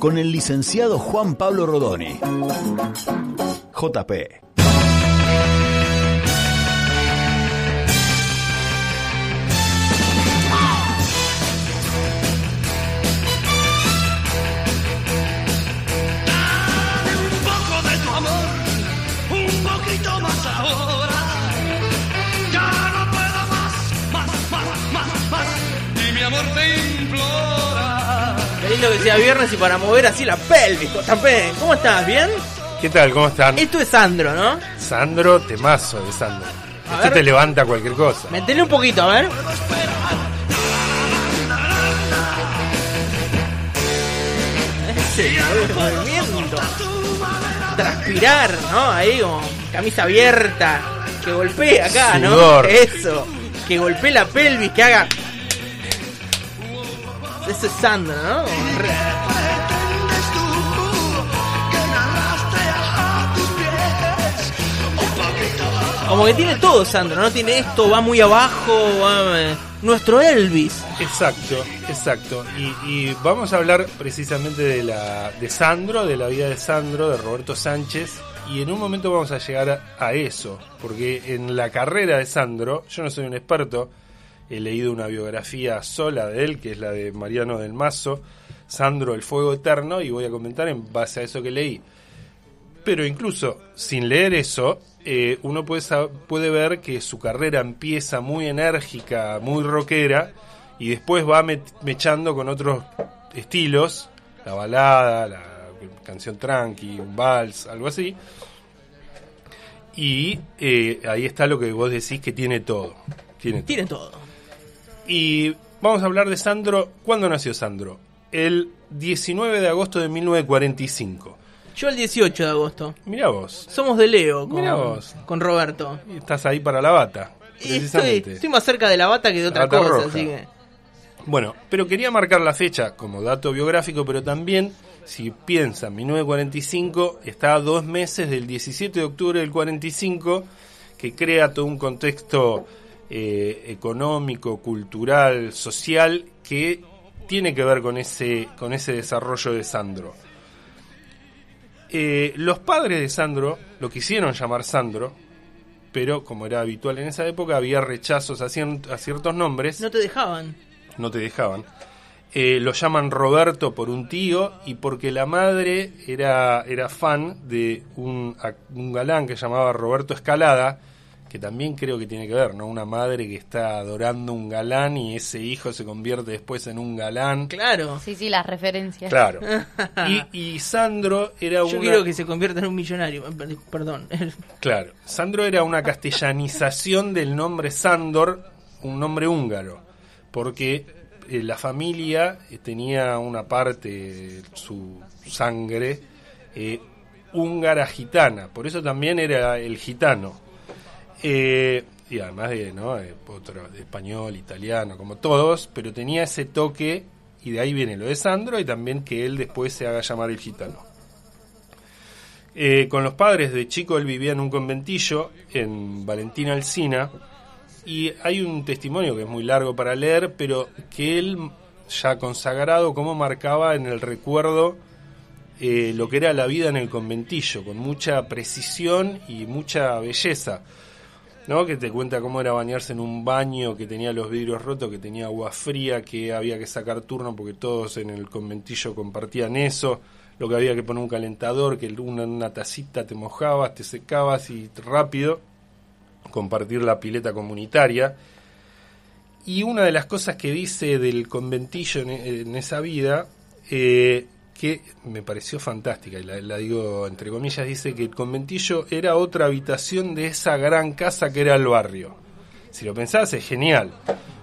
con el licenciado Juan Pablo Rodoni. JP. Lindo que sea viernes y para mover así la pelvis, JP. ¿Cómo estás? ¿Bien? ¿Qué tal? ¿Cómo están? Esto es Sandro, ¿no? Sandro, temazo de Sandro. A ver. te levanta cualquier cosa. Metele un poquito, a ver. Ese movimiento. Transpirar, ¿no? Ahí como camisa abierta. Que golpee acá, ¿no? Eso. Que golpee la pelvis, que haga. Poquito más. Como que tiene todo Sandro, ¿no? Tiene esto, va muy abajo, va, eh, nuestro Elvis. Exacto, exacto. Y, y vamos a hablar precisamente de la de Sandro, de la vida de Sandro, de Roberto Sánchez. Y en un momento vamos a llegar a, a eso, porque en la carrera de Sandro, yo no soy un experto, he leído una biografía sola de él, que es la de Mariano del Mazo, Sandro el Fuego Eterno, y voy a comentar en base a eso que leí. Pero incluso sin leer eso, eh, uno puede, puede ver que su carrera empieza muy enérgica, muy rockera, y después va mechando con otros estilos, la balada, la canción tranqui, un vals, algo así. Y eh, ahí está lo que vos decís que tiene todo. Tiene todo. Tiene todo. Y vamos a hablar de Sandro. ¿Cuándo nació Sandro? El 19 de agosto de 1945. Yo el 18 de agosto. Mirá vos. Somos de Leo con, Mirá vos. con Roberto. Y Estás ahí para la bata. Estoy, estoy más cerca de la bata que de otra cosa, roja. así que. Bueno, pero quería marcar la fecha como dato biográfico, pero también, si piensan, 1945 está a dos meses del 17 de octubre del 45, que crea todo un contexto eh, económico, cultural, social, que tiene que ver con ese, con ese desarrollo de Sandro. Eh, los padres de Sandro lo quisieron llamar Sandro, pero como era habitual en esa época, había rechazos a, cien- a ciertos nombres No te dejaban. no te dejaban. Eh, lo llaman Roberto por un tío y porque la madre era, era fan de un, un galán que llamaba Roberto Escalada, que también creo que tiene que ver, ¿no? Una madre que está adorando un galán y ese hijo se convierte después en un galán. Claro. Sí, sí, las referencias. Claro. Y, y Sandro era Yo una... quiero que se convierta en un millonario. Per- Perdón. Claro, Sandro era una castellanización del nombre Sandor, un nombre húngaro, porque eh, la familia eh, tenía una parte su sangre eh, húngara gitana, por eso también era el gitano. Eh, y además de, ¿no? Eh, otro, de español, italiano, como todos, pero tenía ese toque, y de ahí viene lo de Sandro, y también que él después se haga llamar el gitano. Eh, con los padres de chico él vivía en un conventillo en Valentina Alsina y hay un testimonio que es muy largo para leer, pero que él ya consagrado cómo marcaba en el recuerdo eh, lo que era la vida en el conventillo, con mucha precisión y mucha belleza. ¿No? Que te cuenta cómo era bañarse en un baño que tenía los vidrios rotos, que tenía agua fría, que había que sacar turno porque todos en el conventillo compartían eso, lo que había que poner un calentador, que una, una tacita te mojabas, te secabas y rápido compartir la pileta comunitaria. Y una de las cosas que dice del conventillo en, esa vida, eh, que me pareció fantástica, y la, la digo entre comillas, dice que el conventillo era otra habitación de esa gran casa que era el barrio. Si lo pensás es genial,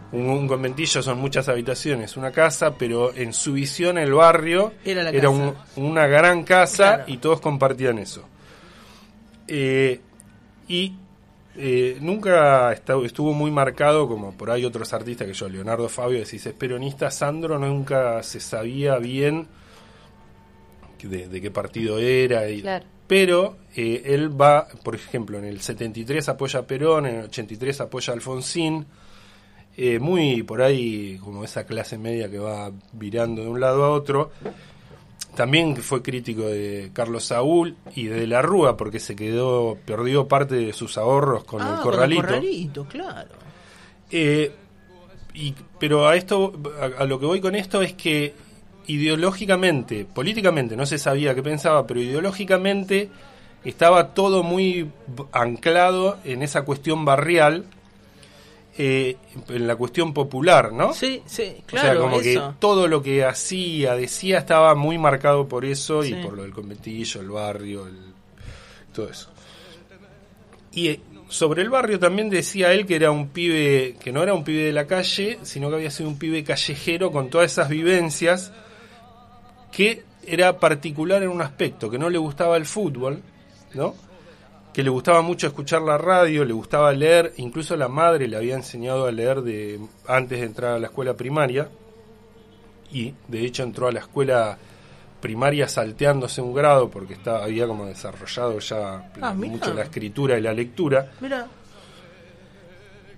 Un, un conventillo son muchas habitaciones, una casa, pero en su visión el barrio Era la era un- una gran casa Claro. y todos compartían eso. Eh, y eh, nunca estuvo muy marcado, como por ahí otros artistas que yo, Leonardo Fabio, decís es peronista, Sandro nunca se sabía bien de, de qué partido era. Y, Claro. Pero eh, él va, por ejemplo, en el 73 apoya a Perón, en el 83 apoya a Alfonsín, eh, muy por ahí como esa clase media que va virando de un lado a otro. También fue crítico de Carlos Saúl y de la Rúa porque se quedó, perdió parte de sus ahorros con Ah, el corralito. corralito, claro. Eh, y, pero a esto, a, a lo que voy con esto es que ideológicamente, políticamente no se sabía qué pensaba, pero ideológicamente estaba todo muy anclado en esa cuestión barrial, eh, en la cuestión popular, ¿no? Sí, sí, o claro. sea, como eso. que todo lo que hacía, decía, estaba muy marcado por eso y por lo del conventillo, el barrio, el- todo eso. Y eh, sobre el barrio también decía él que era un pibe, que no era un pibe de la calle, sino que había sido un pibe callejero con todas esas vivencias, que era particular en un aspecto, que no le gustaba el fútbol, ¿no? que le gustaba mucho escuchar la radio, le gustaba leer, incluso la madre le había enseñado a leer de antes de entrar a la escuela primaria y de hecho entró a la escuela primaria salteándose un grado porque estaba había como desarrollado ya Ah, mucho la escritura y la lectura. Mira,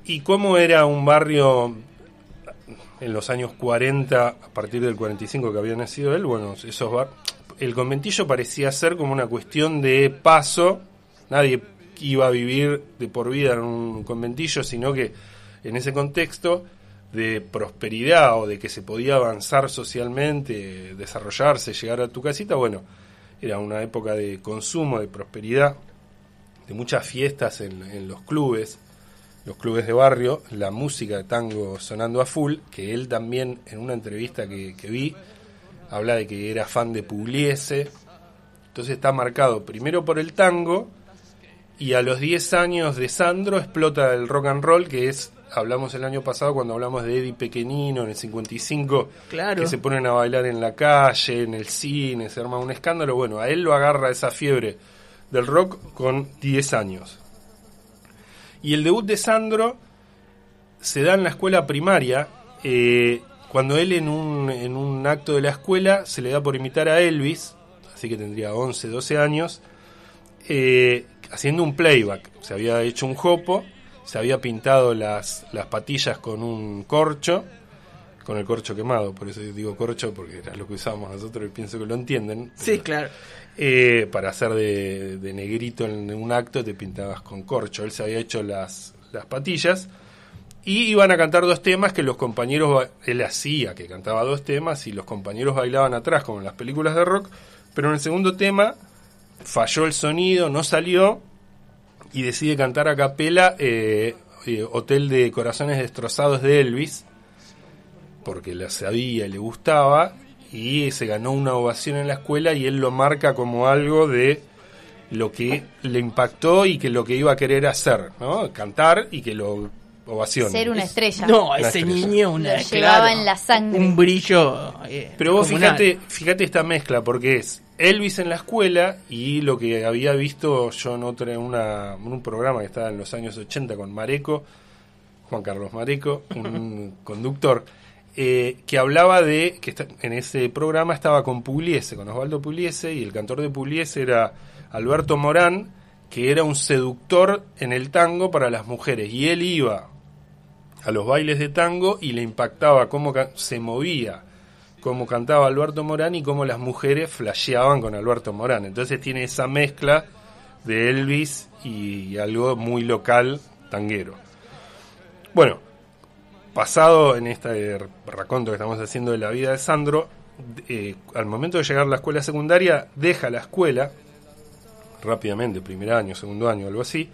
y cómo era un barrio en los años 40 a partir del 45 que había nacido él bueno esos bar el conventillo parecía ser como una cuestión de paso. Nadie iba a vivir de por vida en un conventillo sino que en ese contexto de prosperidad o de que se podía avanzar socialmente desarrollarse llegar a tu casita bueno era una época de consumo de prosperidad de muchas fiestas en, en los clubes los clubes de barrio, la música de tango sonando a full, que él también en una entrevista que, que vi habla de que era fan de Pugliese, entonces está marcado primero por el tango y a los 10 años de Sandro explota el rock and roll, que es, hablamos el año pasado cuando hablamos de Eddie Pequeñino en el 55, Claro. que se ponen a bailar en la calle, en el cine, se arma un escándalo, bueno, a él lo agarra esa fiebre del rock con 10 años. Y el debut de Sandro se da en la escuela primaria, eh, cuando él en un, en un acto de la escuela se le da por imitar a Elvis, así que tendría 11, 12 años, eh, haciendo un playback. Se había hecho un jopo, se había pintado las, las patillas con un corcho, con el corcho quemado, por eso digo corcho, porque era lo que usábamos nosotros y pienso que lo entienden. sí, claro. Eh, para hacer de, de negrito en un acto te pintabas con corcho. Él se había hecho las, las patillas y iban a cantar dos temas que los compañeros, él hacía que cantaba dos temas y los compañeros bailaban atrás como en las películas de rock, pero en el segundo tema falló el sonido, no salió y decide cantar a capela eh, eh, Hotel de Corazones Destrozados de Elvis porque la sabía y le gustaba y se ganó una ovación en la escuela y él lo marca como algo de lo que le impactó y que lo que iba a querer hacer, ¿no? Cantar y que lo ovacionen. Ser una estrella. No, Una ese estrella. niño, una, Lo llevaba en la sangre. Un brillo. eh, Pero vos comunal. fíjate, fíjate esta mezcla, porque es Elvis en la escuela y lo que había visto yo en, otra, en, una, en un programa que estaba en los años 80 con Mareco, Juan Carlos Mareco, un conductor, eh, que hablaba de que en ese programa estaba con Pugliese, con Osvaldo Pugliese, y el cantor de Pugliese era Alberto Morán, que era un seductor en el tango para las mujeres, y él iba a los bailes de tango y le impactaba cómo se movía, cómo cantaba Alberto Morán y cómo las mujeres flasheaban con Alberto Morán. Entonces tiene esa mezcla de Elvis y algo muy local tanguero. Bueno, pasado en este raconto que estamos haciendo de la vida de Sandro, eh, al momento de llegar a la escuela secundaria, deja la escuela rápidamente, primer año, segundo año, algo así,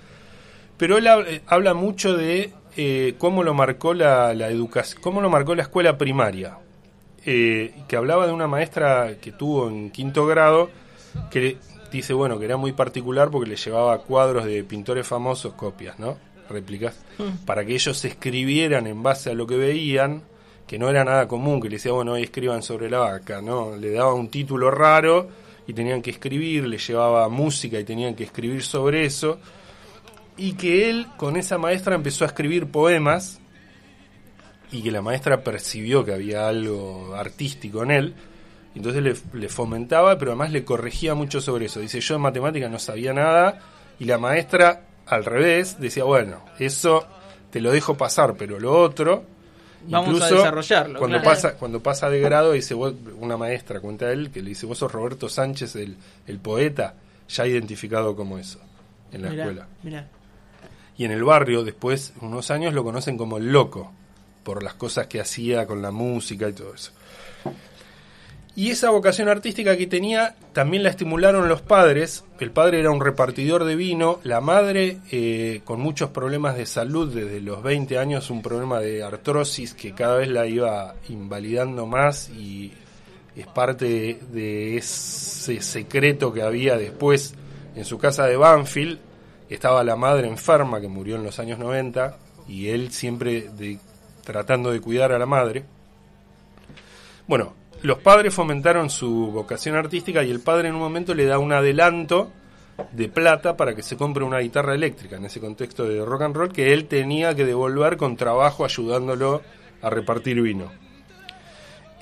pero él eh, habla mucho de eh, cómo lo marcó la, la educación, cómo lo marcó la escuela primaria, eh, que hablaba de una maestra que tuvo en quinto grado, que dice, bueno, que era muy particular porque le llevaba cuadros de pintores famosos, copias, ¿no? Réplicas, para que ellos escribieran en base a lo que veían, que no era nada común, que le decía, bueno, hoy escriban sobre la vaca, ¿no? Le daba un título raro y tenían que escribir, le llevaba música y tenían que escribir sobre eso, y que él con esa maestra empezó a escribir poemas, y que la maestra percibió que había algo artístico en él, entonces le, le fomentaba, pero además le corregía mucho sobre eso. Dice, yo en matemáticas no sabía nada, y la maestra al revés decía, bueno, eso te lo dejo pasar, pero lo otro... Vamos a incluso desarrollarlo, Cuando claro. pasa, cuando pasa de grado, dice vos, una maestra, cuenta él, que le dice, vos sos Roberto Sánchez, el, el poeta, ya identificado como eso en la Mirá, escuela. mirá. Y en el barrio, después, unos años, lo conocen como el loco, por las cosas que hacía con la música y todo eso. Y esa vocación artística que tenía también la estimularon los padres. El padre era un repartidor de vino, la madre eh, con muchos problemas de salud desde los 20 años, un problema de artrosis que cada vez la iba invalidando más y es parte de ese secreto que había después en su casa de Banfield. Estaba la madre enferma que murió en los años 90 y él siempre de- tratando de cuidar a la madre. Bueno, los padres fomentaron su vocación artística y el padre en un momento le da un adelanto de plata para que se compre una guitarra eléctrica en ese contexto de rock and roll que él tenía que devolver con trabajo ayudándolo a repartir vino.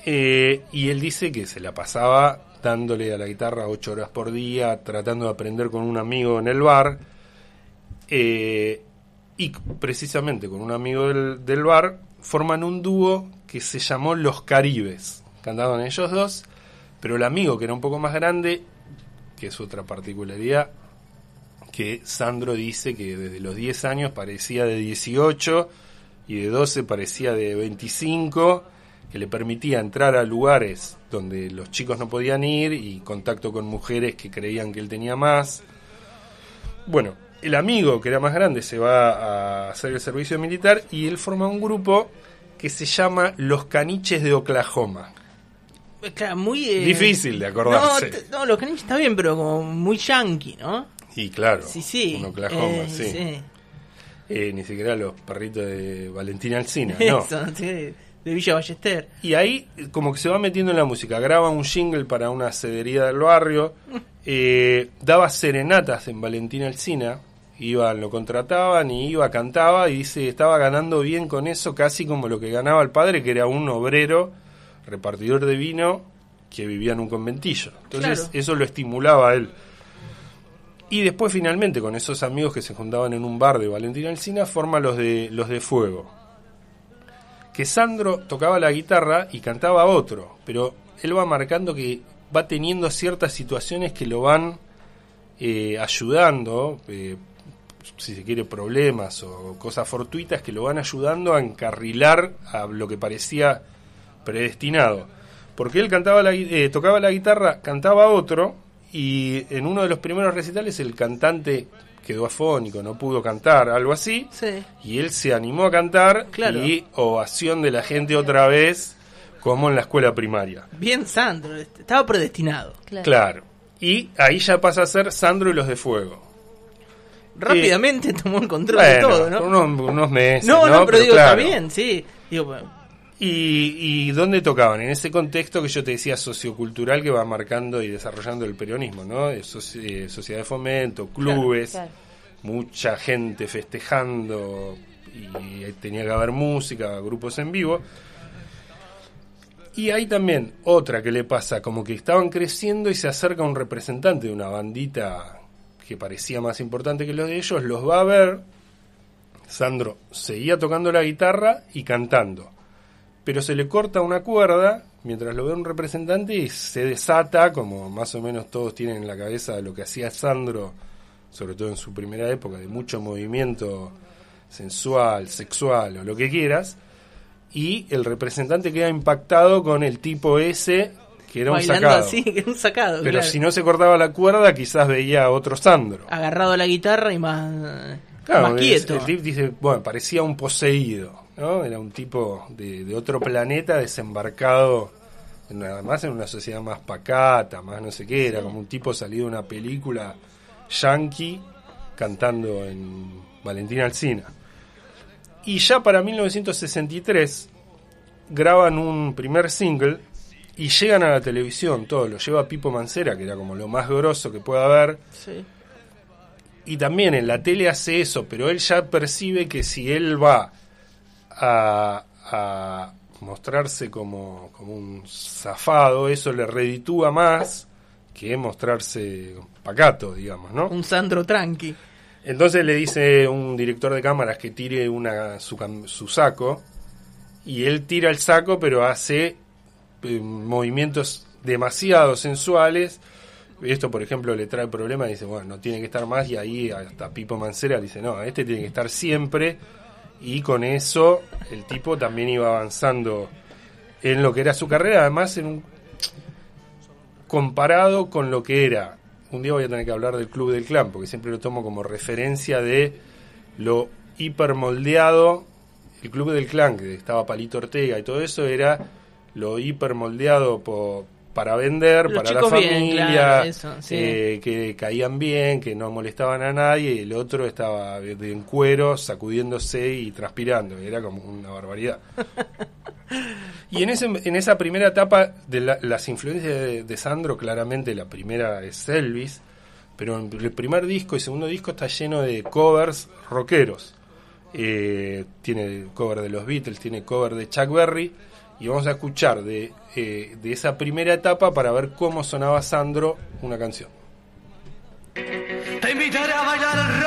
Eh, y él dice que se la pasaba dándole a la guitarra ocho horas por día, tratando de aprender con un amigo en el bar. Eh, y precisamente con un amigo del bar forman un dúo que se llamó Los Caribes. Cantaban ellos dos, pero el amigo que era un poco más grande, que es otra particularidad, que Sandro dice que desde los 10 años parecía de 18 y de 12 parecía de 25, que le permitía entrar a lugares donde los chicos no podían ir y contacto con mujeres que creían que él tenía más. Bueno, el amigo que era más grande se va a hacer el servicio militar y él forma un grupo que se llama Los Caniches de Oklahoma. Claro, muy... eh, Difícil de acordarse. No, los caniches está bien, pero como muy yankee, ¿no? Y claro, Sí, sí. un Oklahoma, eh, sí. Eh, ni siquiera los perritos de Valentina Alcina, no. Sí, de Villa Ballester. Y ahí eh, como que se va metiendo en la música, graba un jingle para una cedería del barrio, daba serenatas en Valentina Alcina, iban, lo contrataban y iba, cantaba y dice, estaba ganando bien con eso, casi como lo que ganaba el padre, que era un obrero, repartidor de vino, que vivía en un conventillo. Entonces Claro. eso lo estimulaba a él. Y después finalmente con esos amigos que se juntaban en un bar de Valentina Alcina, forma los de, los de Fuego que Sandro tocaba la guitarra y cantaba otro, pero él va marcando que va teniendo ciertas situaciones que lo van eh, ayudando, eh, si se quiere, problemas o cosas fortuitas que lo van ayudando a encarrilar a lo que parecía predestinado. Porque él cantaba la, eh, tocaba la guitarra, cantaba otro, y en uno de los primeros recitales el cantante quedó afónico, no pudo cantar, algo así. Sí. Y él se animó a cantar Claro. y ovación de la gente otra vez, como en la escuela primaria. Bien Sandro, est- estaba predestinado. Claro. Claro. Y ahí ya pasa a ser Sandro y los de Fuego. Rápidamente tomó el control de todo, ¿no? por unos, unos meses. no, no, pero, digo, claro. está bien, sí. Digo, bueno, ¿Y, ¿Y dónde tocaban? En ese contexto que yo te decía sociocultural que va marcando y desarrollando el peronismo, ¿no? Eh, soci- eh, sociedad de fomento, clubes, Claro. mucha gente festejando y tenía que haber música, grupos en vivo. Y hay también otra que le pasa, como que estaban creciendo y se acerca un representante de una bandita que parecía más importante que los de ellos, los va a ver. Sandro seguía tocando la guitarra y cantando, pero se le corta una cuerda mientras lo ve un representante y se desata, como más o menos todos tienen en la cabeza lo que hacía Sandro, sobre todo en su primera época, de mucho movimiento sensual, sexual o lo que quieras, y el representante queda impactado con el tipo ese que era un sacado. así, que era un sacado. Pero claro. si no se cortaba la cuerda, quizás veía a otro Sandro. Agarrado a la guitarra y más, Claro, más es- quieto. el tipo dice, bueno, parecía un poseído, ¿no? Era un tipo de, de otro planeta desembarcado, en- además en una sociedad más pacata, más no sé qué, era como un tipo salido de una película yankee cantando en, Valentina Alcina. Y ya para 1963 graban un primer single y llegan a la televisión, todo lo lleva Pipo Mancera, que era como lo más grosso que pueda haber. Sí. Y también en la tele hace eso, pero él ya percibe que si él va a, a mostrarse como, como un zafado, eso le reditúa más que mostrarse pacato, digamos, ¿no? Un Sandro tranqui. Entonces le dice un director de cámaras que tire una, su, saco y él tira el saco pero hace eh, movimientos demasiado sensuales. Esto, por ejemplo, le trae problemas, dice, bueno, no tiene que estar más y ahí hasta Pipo Mancera dice, no, este tiene que estar siempre y con eso el tipo también iba avanzando en lo que era su carrera, además en un comparado con lo que era. Un día voy a tener que hablar del Club del Clan, porque siempre lo tomo como referencia de lo hipermoldeado. El Club del Clan, que estaba Palito Ortega y todo eso, era lo hipermoldeado po- para vender, Los para la bien, familia, claro, eso, sí. eh, que caían bien, que no molestaban a nadie, y el otro estaba de- de en cuero, sacudiéndose y transpirando. Era como una barbaridad. Y en, ese, en esa primera etapa de la- las influencias de, de Sandro, claramente la primera es Elvis, pero en el primer disco y segundo disco está lleno de covers rockeros. Eh, tiene cover de los Beatles, tiene cover de Chuck Berry, y vamos a escuchar de, eh, de esa primera etapa para ver cómo sonaba Sandro una canción. Te invitaré a bailar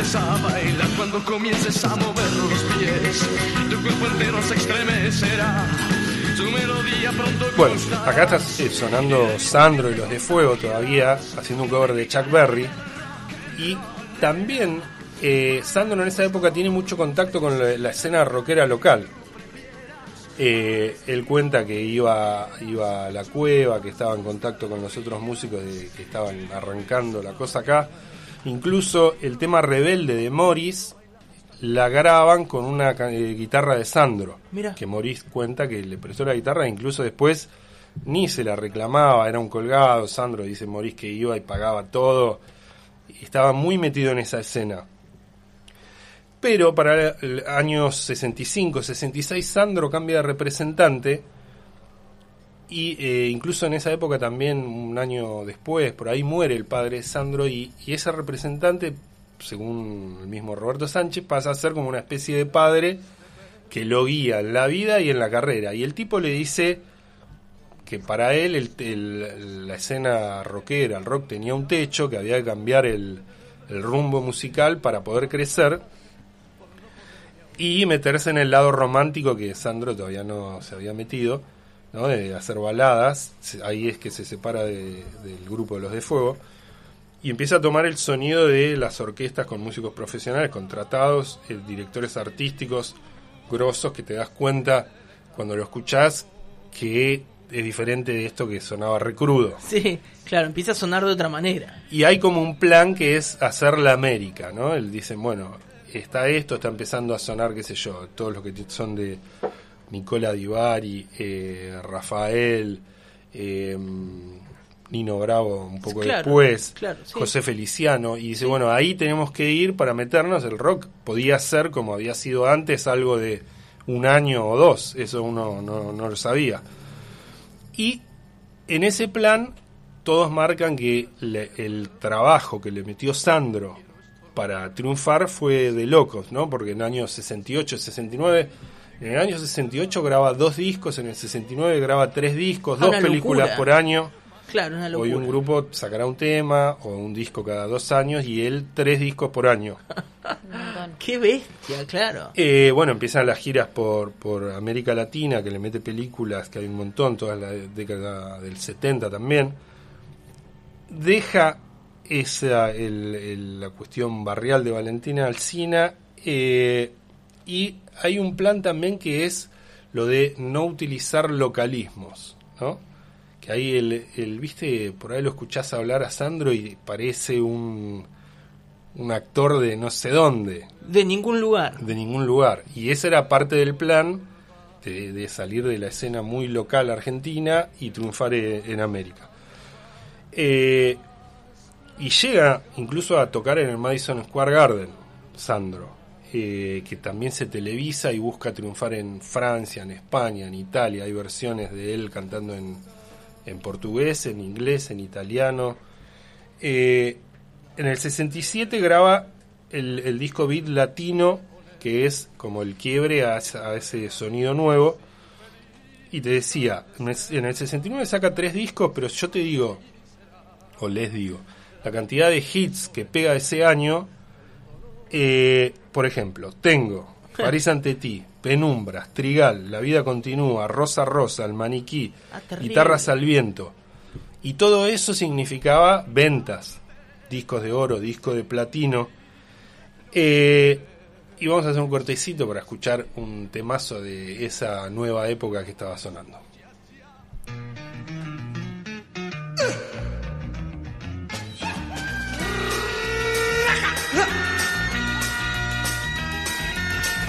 Vienes a bailar, cuando comiences a mover los pies, tu cuerpo entero se estremecerá. Bueno, acá está sonando Sandro y los de Fuego todavía, haciendo un cover de Chuck Berry. Y también eh, Sandro en esa época tiene mucho contacto con la, la escena rockera local. Eh, él cuenta que iba, iba a la cueva, que estaba en contacto con los otros músicos de- que estaban arrancando la cosa acá. Incluso el tema Rebelde de Morris la graban con una eh, guitarra de Sandro. Mira. Que Morris cuenta que le prestó la guitarra incluso después ni se la reclamaba, era un colgado. Sandro dice Morris que iba y pagaba todo. Y estaba muy metido en esa escena. Pero para el año 65, 66, Sandro cambia de representante. Y eh, incluso en esa época también, un año después, por ahí muere el padre Sandro. Y, ese representante, según el mismo Roberto Sánchez, pasa a ser como una especie de padre que lo guía en la vida y en la carrera. Y el tipo le dice que para él el- la escena rockera, el rock tenía un techo, que había que cambiar el, el rumbo musical para poder crecer y meterse en el lado romántico que Sandro todavía no se había metido, ¿no? de hacer baladas, ahí es que se separa de- del grupo de los de Fuego y empieza a tomar el sonido de las orquestas con músicos profesionales contratados, eh, directores artísticos grosos que te das cuenta cuando lo escuchás que es diferente de esto que sonaba recrudo. Sí, claro, empieza a sonar de otra manera. Y hay como un plan que es hacer la América, ¿no? Él dice, bueno, está esto, está empezando a sonar, qué sé yo, todos los que son de Nicola Divari, eh, Rafael, eh, Nino Bravo un poco Claro, después, claro, sí. José Feliciano, y dice, bueno, ahí tenemos que ir para meternos, el rock podía ser como había sido antes, algo de un año o dos, eso uno no, no lo sabía. Y en ese plan todos marcan que le- el trabajo que le metió Sandro para triunfar fue de locos, ¿no? Porque en el año 68, 69, en el año 68 graba dos discos, en el 69 graba tres discos, Ah, dos películas locura. por año. Claro, una Hoy locura. un grupo sacará un tema o un disco cada dos años y él tres discos por año. Qué bestia, claro. Eh, bueno, empiezan las giras por, por América Latina, que le mete películas, que hay un montón, toda la década del 70 también. Deja esa el- el- la cuestión barrial de Valentina Alcina eh, y hay un plan también que es lo de no utilizar localismos, ¿no? Que ahí el, el, viste, por ahí lo escuchás hablar a Sandro y parece un un actor de no sé dónde, De ningún lugar. de ningún lugar. Y ese era parte del plan de, de salir de la escena muy local argentina y triunfar e- en, América. Eh, y llega incluso a tocar en el Madison Square Garden, Sandro, eh, que también se televisa y busca triunfar en Francia, en España, en Italia. Hay versiones de él cantando en, en portugués, en inglés, en italiano. Eh, en el 67 graba el, disco Beat Latino, que es como el quiebre a, ese sonido nuevo. Y te decía, en el, en el 69 saca tres discos, pero yo te digo, o les digo, la cantidad de hits que pega ese año, eh, por ejemplo, tengo París ante ti, Penumbras, Trigal, La vida continúa, Rosa Rosa, El maniquí, Ah. Guitarras al viento. Y todo eso significaba ventas, discos de oro, discos de platino. Eh, y vamos a hacer un cortecito para escuchar un temazo de esa nueva época que estaba sonando.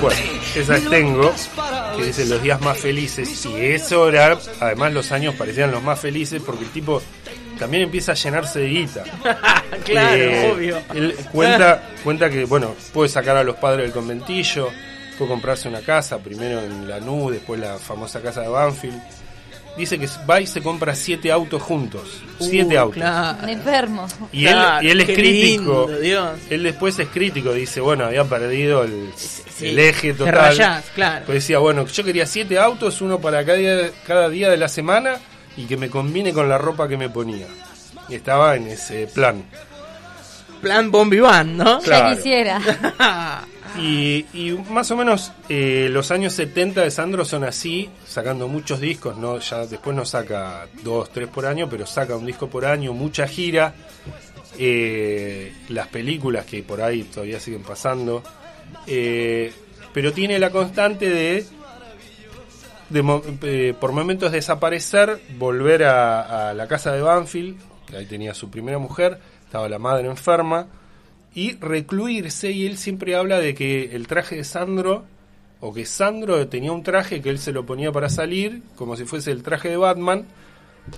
Bueno, esa es mil Tengo, que dice los días más felices. Y eso era, además los años parecían los más felices porque el tipo también empieza a llenarse de guita. claro, Eh, obvio. Él cuenta, cuenta que, bueno, puede sacar a los padres del conventillo, puede comprarse una casa, primero en Lanús, después la famosa casa de Banfield. Dice que va y se compra siete autos juntos. Siete Uh, autos. claro. Enfermo. Y, Claro, él, y él es crítico. lindo, Dios. Él después es crítico, dice, bueno, había perdido el, sí, el eje total. rayás, claro. Pues decía, bueno, yo quería siete autos, uno para cada día, cada día de la semana y que me combine con la ropa que me ponía. Y estaba en ese plan. Plan Bon Vivant, ¿no? Claro. Ya quisiera. Y, y más o menos eh, los años 70 de Sandro son así, sacando muchos discos, no ya después no saca dos, tres por año, pero saca un disco por año, mucha gira, eh, las películas que por ahí todavía siguen pasando, eh, pero tiene la constante de, de eh, por momentos desaparecer, volver a, a la casa de Banfield, ahí tenía su primera mujer, estaba la madre enferma, y recluirse y él siempre habla de que el traje de Sandro o que Sandro tenía un traje que él se lo ponía para salir como si fuese el traje de Batman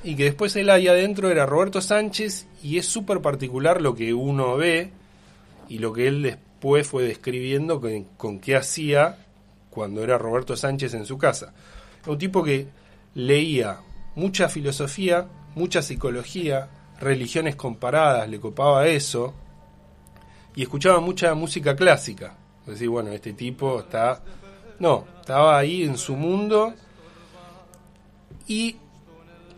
y que después él ahí adentro era Roberto Sánchez y es súper particular lo que uno ve y lo que él después fue describiendo con, con qué hacía cuando era Roberto Sánchez en su casa. Un tipo que leía mucha filosofía, mucha psicología, religiones comparadas, le copaba eso, y escuchaba mucha música clásica. Decir, bueno, este tipo está... No, estaba ahí en su mundo y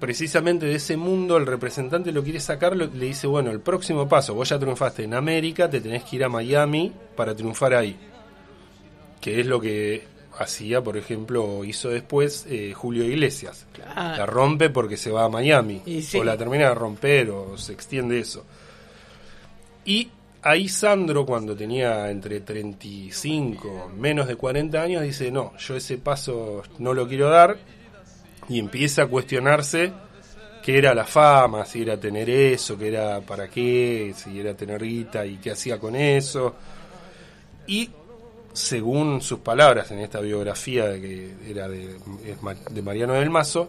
precisamente de ese mundo el representante lo quiere sacar, le dice, bueno, el próximo paso, vos ya triunfaste en América, te tenés que ir a Miami para triunfar ahí. Que es lo que hacía, por ejemplo, o hizo después eh, Julio Iglesias. Claro. La rompe porque se va a Miami. Sí. O la termina de romper o se extiende eso. Y ahí Sandro, cuando tenía entre 35, menos de 40 años, dice, no, yo ese paso no lo quiero dar. Y empieza a cuestionarse qué era la fama, si era tener eso, qué era para qué, si era tener guita y qué hacía con eso. Y según sus palabras en esta biografía de que era de, Mariano del Mazo,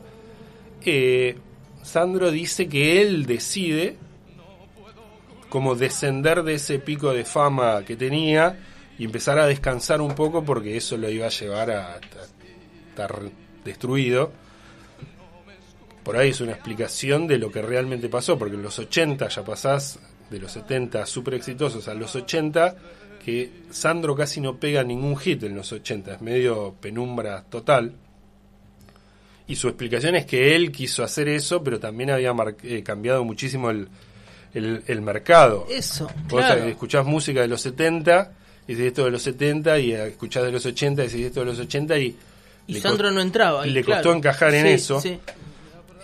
eh, Sandro dice que él decide como descender de ese pico de fama que tenía y empezar a descansar un poco porque eso lo iba a llevar a, estar destruido. Por ahí es una explicación de lo que realmente pasó, porque en los 80 ya pasás de los 70 súper exitosos a los 80, que Sandro casi no pega ningún hit en los 80, es medio penumbra total. Y su explicación es que él quiso hacer eso, pero también había eh, cambiado muchísimo el, el, el mercado. Eso, Vos claro. escuchás música de los 70, y decís esto de los 70, y escuchás de los 80, y decís esto de los 80, y... Y Sandro no entraba. ahí, le claro. costó encajar en eso. sí.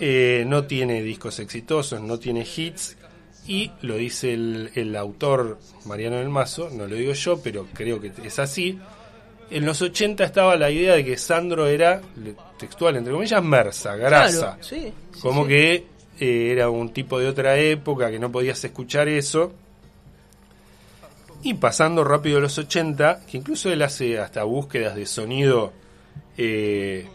Eh, no tiene discos exitosos, no tiene hits, y lo dice el, el autor Mariano del Mazo, no lo digo yo, pero creo que es así. En los 80 estaba la idea de que Sandro era, textual entre comillas, mersa, grasa. Claro, sí, sí, como que eh, era un tipo de otra época, que no podías escuchar eso. Y pasando rápido a los 80, que incluso él hace hasta búsquedas de sonido, eh,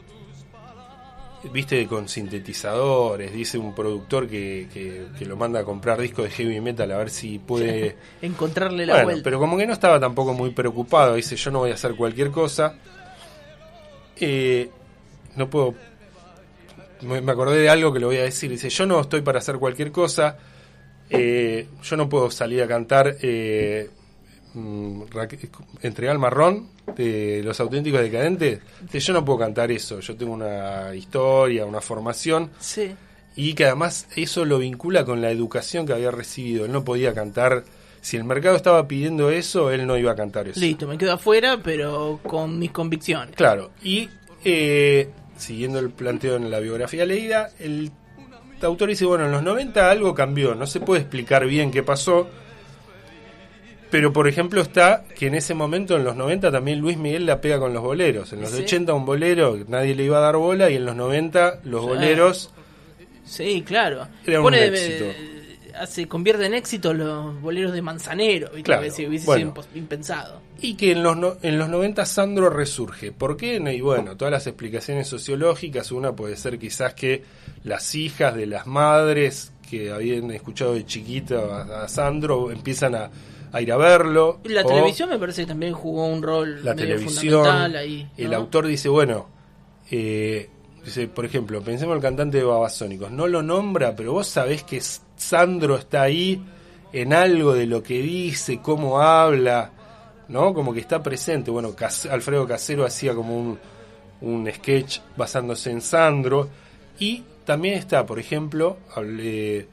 viste, con sintetizadores, dice un productor que, que- que lo manda a comprar discos de heavy metal a ver si puede... Encontrarle la Bueno, vuelta. pero como que no estaba tampoco muy preocupado, dice yo no voy a hacer cualquier cosa. Eh, no puedo... Me acordé de algo que lo voy a decir. Dice, yo no estoy para hacer cualquier cosa. eh, yo no puedo salir a cantar eh, mm, Raque- Entregar el marrón de los auténticos decadentes. Dice, yo no puedo cantar eso. Yo tengo una historia, una formación. Sí. Y que además eso lo vincula con la educación que había recibido. Él no podía cantar. Si el mercado estaba pidiendo eso, él no iba a cantar eso. Listo, me quedo afuera, pero con mis convicciones. Claro. Y eh, siguiendo el planteo en la biografía leída, el autor dice, bueno, en los 90 algo cambió. No se puede explicar bien qué pasó. Pero, por ejemplo, está que en ese momento, en los 90, también Luis Miguel la pega con los boleros. En los Sí. 80 un bolero, nadie le iba a dar bola, y en los 90 los Sí. boleros Sí, claro. Era un éxito. Eh, hace, convierte en éxito los boleros de Manzanero. ¿viste? Claro, hubiese, bueno. sido impensado. Y que en los, no- en los 90 Sandro resurge. ¿Por qué? Y bueno, todas las explicaciones sociológicas, una puede ser quizás que las hijas de las madres que habían escuchado de chiquito a, Sandro empiezan a, a ir a verlo. La o televisión me parece que también jugó un rol la medio televisión. fundamental ahí. El ¿no? autor dice, bueno, eh, dice, por ejemplo, pensemos en el cantante de Babasónicos. No lo nombra, pero vos sabés que Sandro está ahí en algo de lo que dice, cómo habla, ¿no? Como que está presente. Bueno, Alfredo Casero hacía como un, un sketch basándose en Sandro. Y también está, por ejemplo, hable-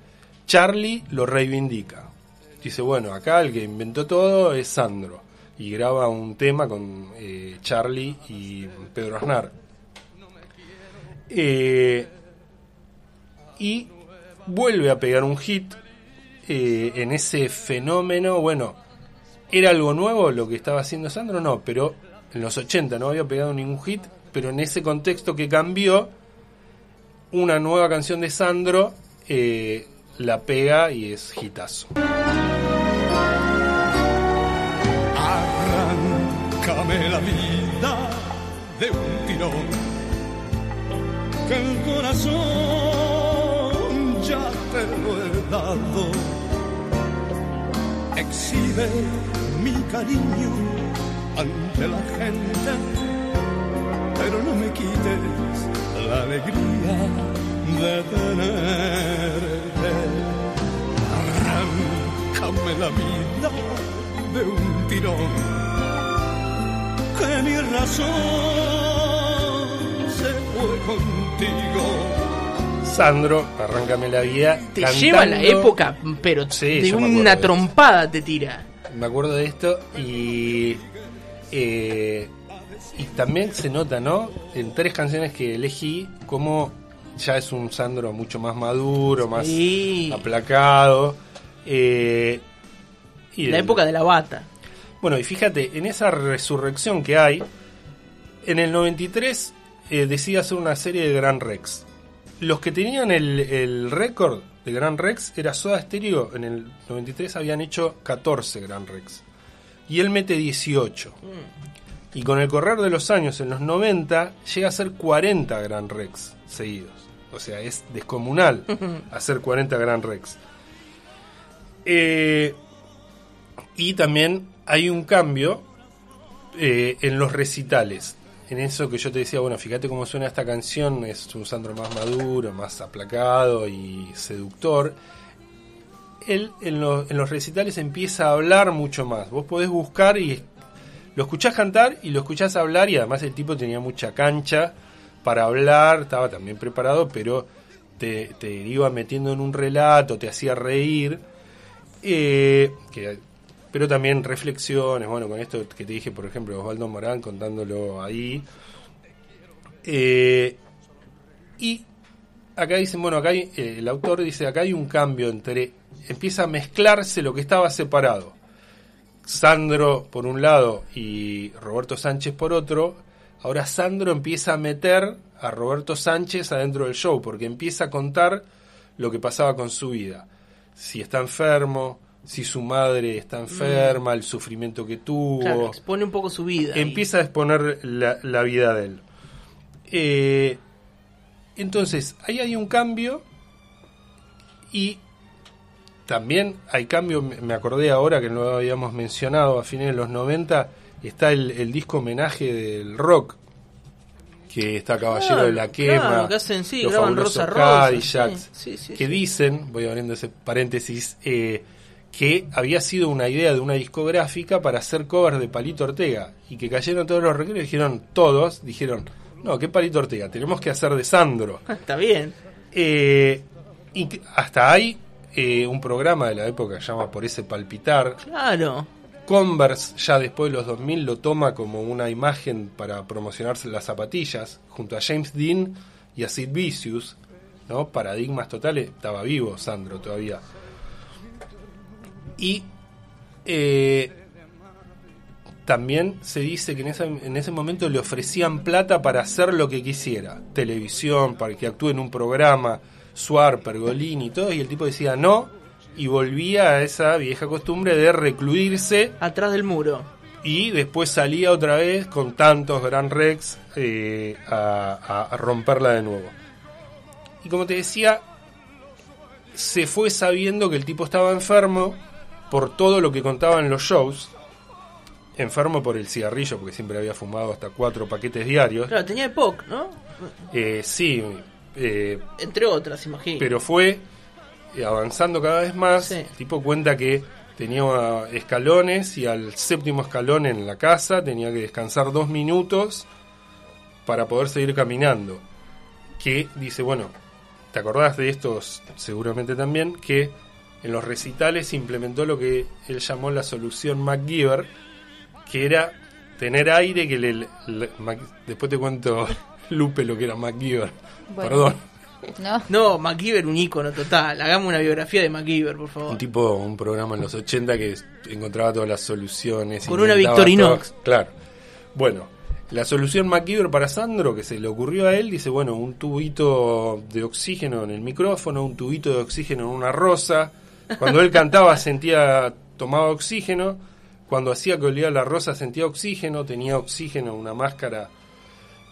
Charlie lo reivindica. Dice, bueno, acá el que inventó todo es Sandro. Y graba un tema con eh, Charlie y Pedro Aznar. Eh, y vuelve a pegar un hit eh, en ese fenómeno. Bueno, ¿era algo nuevo lo que estaba haciendo Sandro? No, pero en los 80 no había pegado ningún hit, pero en ese contexto que cambió, una nueva canción de Sandro eh, la pega y es hitazo. La vida ya te lo he dado. Exhibe mi cariño ante la gente, pero no me quites la alegría de tenerte. Arráncame la vida de un tirón que mi razón se fue contigo. Sandro, arráncame la vida. Te cantando- lleva a la época, pero Sí, de una esto. trompada te tira. Me acuerdo de esto y. eh, y también se nota, ¿no? En tres canciones que elegí, como ya es un Sandro mucho más maduro, más Sí. aplacado. eh, y La el- época de la bata. Bueno, y fíjate, en esa resurrección que hay, en el 93 eh, decide hacer una serie de Gran Rex. Los que tenían el, el récord de Gran Rex era Soda Stereo, en el 93 habían hecho 14 Gran Rex. Y él mete 18. Y con el correr de los años, en los 90, llega a ser 40 Gran Rex seguidos. O sea, es descomunal hacer 40 Gran Rex. Eh, y también hay un cambio eh, en los recitales. En eso que yo te decía, bueno, fíjate cómo suena esta canción, es un Sandro más maduro, más aplacado y seductor. Él en, en los recitales empieza a hablar mucho más. Vos podés buscar y lo escuchás cantar y lo escuchás hablar y además el tipo tenía mucha cancha para hablar, estaba también preparado, pero te, iba metiendo en un relato, te hacía reír. Eh, pero también reflexiones, bueno, con esto que te dije, por ejemplo, Osvaldo Morán contándolo ahí. Eh, y acá dicen, bueno, acá hay, eh, el autor dice, acá hay un cambio entre, empieza a mezclarse lo que estaba separado. Sandro por un lado y Roberto Sánchez por otro. Ahora Sandro empieza a meter a Roberto Sánchez adentro del show, porque empieza a contar lo que pasaba con su vida. Si está enfermo, si su madre está enferma, el sufrimiento que tuvo Claro, expone un poco su vida. empieza a exponer la, la vida de él. Eh, entonces, ahí hay un cambio y también hay cambio, me acordé ahora que no lo habíamos mencionado, a fines de los 90 está el, el disco homenaje del rock, que está Caballero Claro, de la Quema, claro, que hacen, sí, los graban fabulosos Rosa Rosa, Cadillacs, sí, sí, sí, que dicen, voy abriendo ese paréntesis, eh, que había sido una idea de una discográfica para hacer covers de Palito Ortega y que cayeron todos los recreos y dijeron, todos, dijeron, no, ¿qué Palito Ortega? Tenemos que hacer de Sandro. Está bien. Eh, y hasta hay eh, un programa de la época que se llama Por ese palpitar. Claro. Converse ya después de los 2000 lo toma como una imagen para promocionarse las zapatillas, junto a James Dean y a Sid Vicious, ¿no? Paradigmas totales, estaba vivo Sandro todavía. Y eh, también se dice que en ese, en ese momento le ofrecían plata para hacer lo que quisiera, televisión, para que actúe en un programa, Suar, Pergolini y todo, y el tipo decía no, y volvía a esa vieja costumbre de recluirse Atrás del muro. y después salía otra vez con tantos Grand Rex eh, a romperla de nuevo. Y como te decía, se fue sabiendo que el tipo estaba enfermo por todo lo que contaba en los shows. Enfermo por el cigarrillo, porque siempre había fumado hasta cuatro paquetes diarios. Claro, tenía EPOC, ¿no? Eh, sí, eh, Entre otras, imagino. pero fue avanzando cada vez más. Sí. El tipo cuenta que tenía escalones y al séptimo escalón en la casa tenía que descansar dos minutos para poder seguir caminando. Que dice, bueno, ¿te acordás de estos seguramente también? Que en los recitales implementó lo que él llamó la solución MacGyver, que era tener aire que le... le- Mac- después te cuento, Lupe, lo que era MacGyver. Bueno. Perdón. No. No, MacGyver, un ícono total. Hagamos una biografía de MacGyver, por favor. Un tipo, un programa en los 80 que encontraba todas las soluciones. Con una Victorinox. Claro. Bueno, la solución MacGyver para Sandro, que se le ocurrió a él, dice, bueno, un tubito de oxígeno en el micrófono, un tubito de oxígeno en una rosa. Cuando él cantaba sentía, tomaba oxígeno. Cuando hacía que olía la rosa sentía oxígeno, tenía oxígeno, una máscara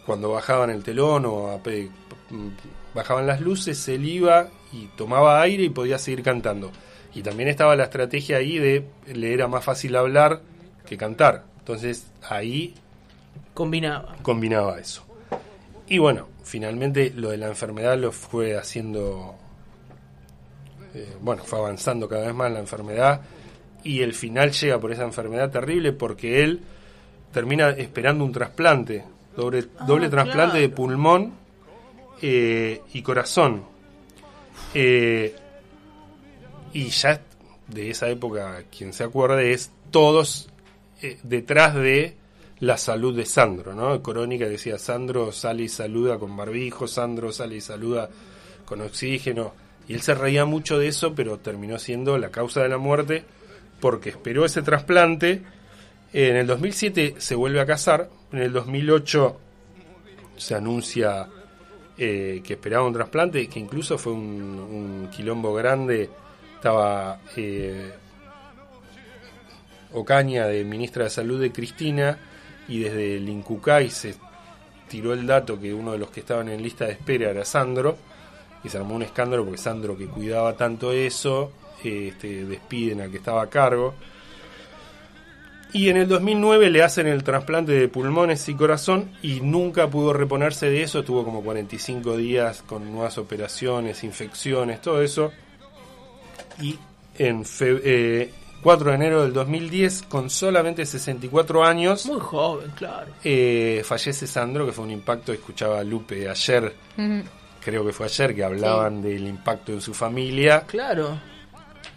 cuando bajaban el telón o ape- mm, bajaban las luces, él iba y tomaba aire y podía seguir cantando. Y también estaba la estrategia ahí de le era más fácil hablar que cantar. Entonces ahí Combinaba. combinaba eso. Y bueno, finalmente lo de la enfermedad lo fue haciendo, eh, bueno, fue avanzando cada vez más la enfermedad y el final llega por esa enfermedad terrible porque él termina esperando un trasplante, doble, doble trasplante de pulmón eh, y corazón. Eh, y ya de esa época, quien se acuerde, es todos detrás de la salud de Sandro, ¿no? Crónica decía, Sandro sale y saluda con barbijo, Sandro sale y saluda con oxígeno. Y él se reía mucho de eso, pero terminó siendo la causa de la muerte porque esperó ese trasplante. En el 2007 se vuelve a casar, en el 2008 se anuncia eh, que esperaba un trasplante, que incluso fue un, quilombo grande. Estaba eh, Ocaña, de ministra de Salud de Cristina, y desde el Incucay se tiró el dato que uno de los que estaban en lista de espera era Sandro, y se armó un escándalo porque Sandro, que cuidaba tanto eso, este, despiden al que estaba a cargo. Y en el 2009 le hacen el trasplante de pulmones y corazón y nunca pudo reponerse de eso. Tuvo como 45 días con nuevas operaciones, infecciones, todo eso. Y en fe- eh, 4 de enero del 2010, con solamente 64 años, Muy joven, claro. eh, fallece Sandro, que fue un impacto. Escuchaba a Lupe ayer. Creo que fue ayer, que hablaban del impacto en su familia. Claro.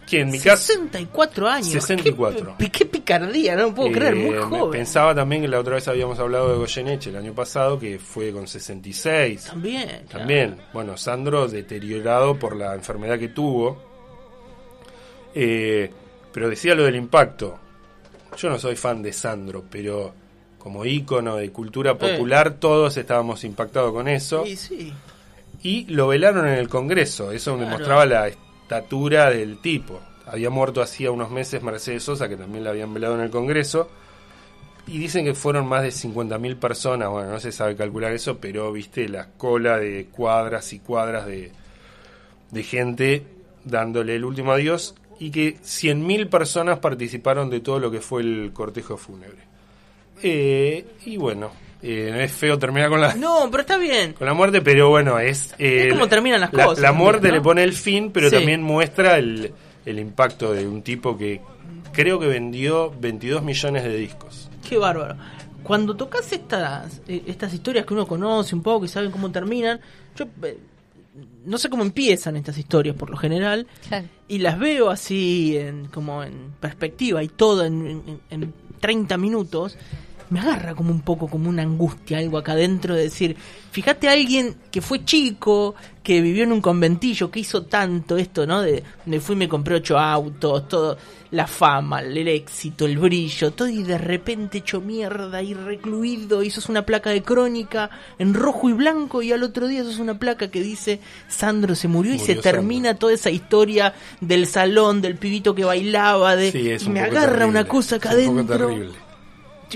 Que en mi caso 64 años. 64. Qué, qué picardía, no puedo creer, muy Eh, joven. Pensaba también que la otra vez habíamos hablado de Goyeneche el año pasado, que fue con 66. También. claro. También, bueno, Sandro deteriorado por la enfermedad que tuvo. Eh, pero decía lo del impacto. Yo no soy fan de Sandro, pero como ícono de cultura popular, todos estábamos impactados con eso. Sí, sí. Y lo velaron en el Congreso. Eso Claro. demostraba la estatura del tipo. Había muerto hacía unos meses Mercedes Sosa, que también la habían velado en el Congreso. Y dicen que fueron más de 50.000 personas. Bueno, no se sabe calcular eso, pero viste la cola de cuadras y cuadras de, de gente dándole el último adiós. Y que 100.000 personas participaron de todo lo que fue el cortejo fúnebre. Eh, y bueno, eh, es feo terminar con la, No, pero está bien. con la muerte, pero bueno, es... eh, Es como terminan las la, cosas La muerte le pone el fin, pero Sí. también muestra el, el impacto de un tipo que creo que vendió 22 millones de discos. Qué bárbaro. Cuando tocas estas, eh, estas historias que uno conoce un poco y saben cómo terminan, yo eh, no sé cómo empiezan estas historias por lo general, Claro. y las veo así en, como en perspectiva y todo en, en- en 30 minutos, me agarra como un poco como una angustia, algo acá adentro de decir, fíjate a alguien que fue chico, que vivió en un conventillo, que hizo tanto esto, ¿no? De me fui y me compré ocho autos, todo, la fama, el éxito, el brillo, todo y de repente hecho mierda y recluido, y sos una placa de crónica en rojo y blanco y al otro día sos una placa que dice Sandro se murió, y se termina toda esa historia del salón, del pibito que bailaba, de Sí, y me agarra terrible. una cosa acá Es un poco adentro. terrible.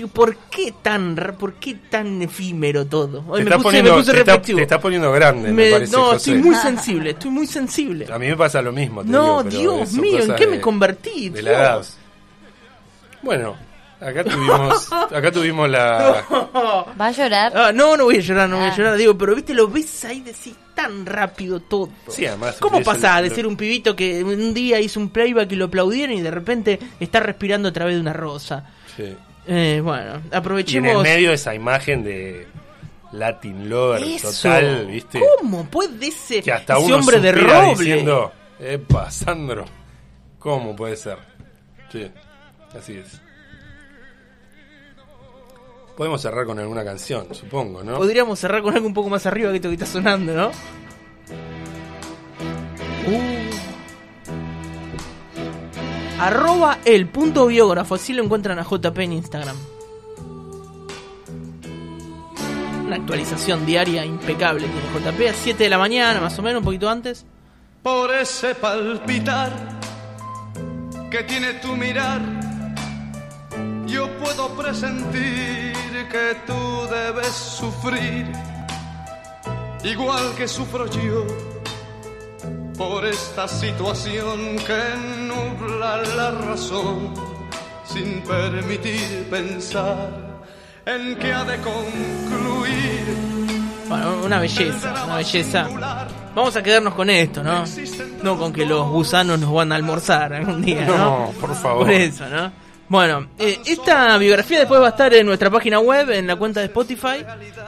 ¿Por qué tan por qué tan efímero todo? Hoy me está puse, poniendo- me puse te está- reflexivo. te está poniendo grande, me parece, No, José. estoy muy sensible, estoy muy sensible. A mí me pasa lo mismo. te No, digo, pero Dios mío, ¿en qué de- me convertí? De la. Bueno, acá tuvimos, acá tuvimos la... ¿Va a llorar? Ah, no, no voy a llorar, no voy a Ah. llorar, digo, pero viste, lo ves ahí decís tan rápido todo. Sí, además, ¿Cómo el- de ser un pibito que un día hizo un playback y lo aplaudieron y de repente está respirando a través de una rosa? Sí. Eh, bueno, Y en el aprovechemos. medio esa imagen de Latin Lover Eso. total, ¿viste? ¿Cómo puede ser Que hasta ese uno hombre de roble? diciendo, epa, Sandro, ¿cómo puede ser? Sí, así es. Podemos cerrar con alguna canción, supongo, ¿no? Podríamos cerrar con algo un poco más arriba que esto que está sonando, ¿no? Uh. Arroba el punto biógrafo, así lo encuentran a JP en Instagram. Una actualización diaria impecable tiene JP a 7 de la mañana, más o menos, un poquito antes. por ese palpitar que tiene tu mirar. Yo puedo presentir que tú debes sufrir, igual que sufro yo, por esta situación que nubla la razón, sin permitir pensar en que ha de concluir. Bueno, una belleza, una belleza. Vamos a quedarnos con esto, ¿no? No con que los gusanos nos van a almorzar algún día, ¿no? No, por favor. Por eso, ¿no? Bueno, eh, esta biografía después va a estar en nuestra página web, en la cuenta de Spotify,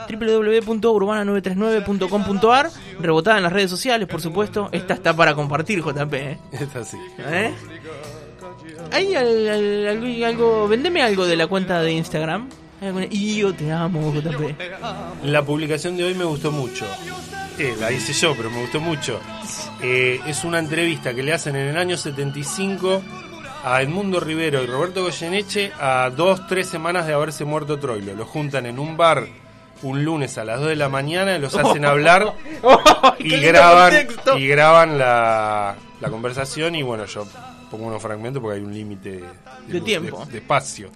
www.urbana939.com.ar, rebotada en las redes sociales, por supuesto. Esta está para compartir, JP. ¿eh? Es así. ¿Eh? ¿Hay al- al- algo, algo- Vendeme algo de la cuenta de Instagram. Y yo te amo, JP. La publicación de hoy me gustó mucho. Eh, la hice yo, pero me gustó mucho. Eh, es una entrevista que le hacen en el año 75 a Edmundo Rivero y Roberto Goyeneche a dos, tres semanas de haberse muerto Troilo. Los juntan en un bar un lunes a las 2 de la mañana, los hacen hablar ¡Qué y graban, y graban la, la conversación y bueno, yo pongo unos fragmentos porque hay un límite De tiempo. de, espacio.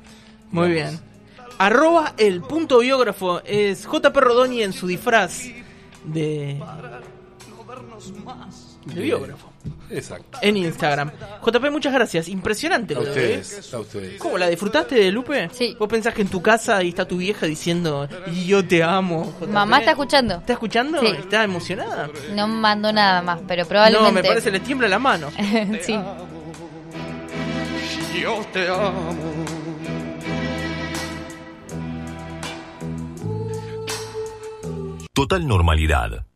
Muy digamos. bien. Arroba el punto biógrafo es JP Rodoni en su disfraz de, de biógrafo Exacto. en Instagram. JP, muchas gracias. Impresionante A lo de hoy, ¿eh? ustedes, a ustedes. ¿Cómo la disfrutaste, Lupe? Sí. ¿Vos pensás que en tu casa ahí está tu vieja diciendo y yo te amo? JP? Mamá está escuchando. ¿Está escuchando? Sí. ¿Está emocionada? No mandó nada más, pero probablemente. No, me parece le tiembla la mano. sí. Yo te amo. Total normalidad.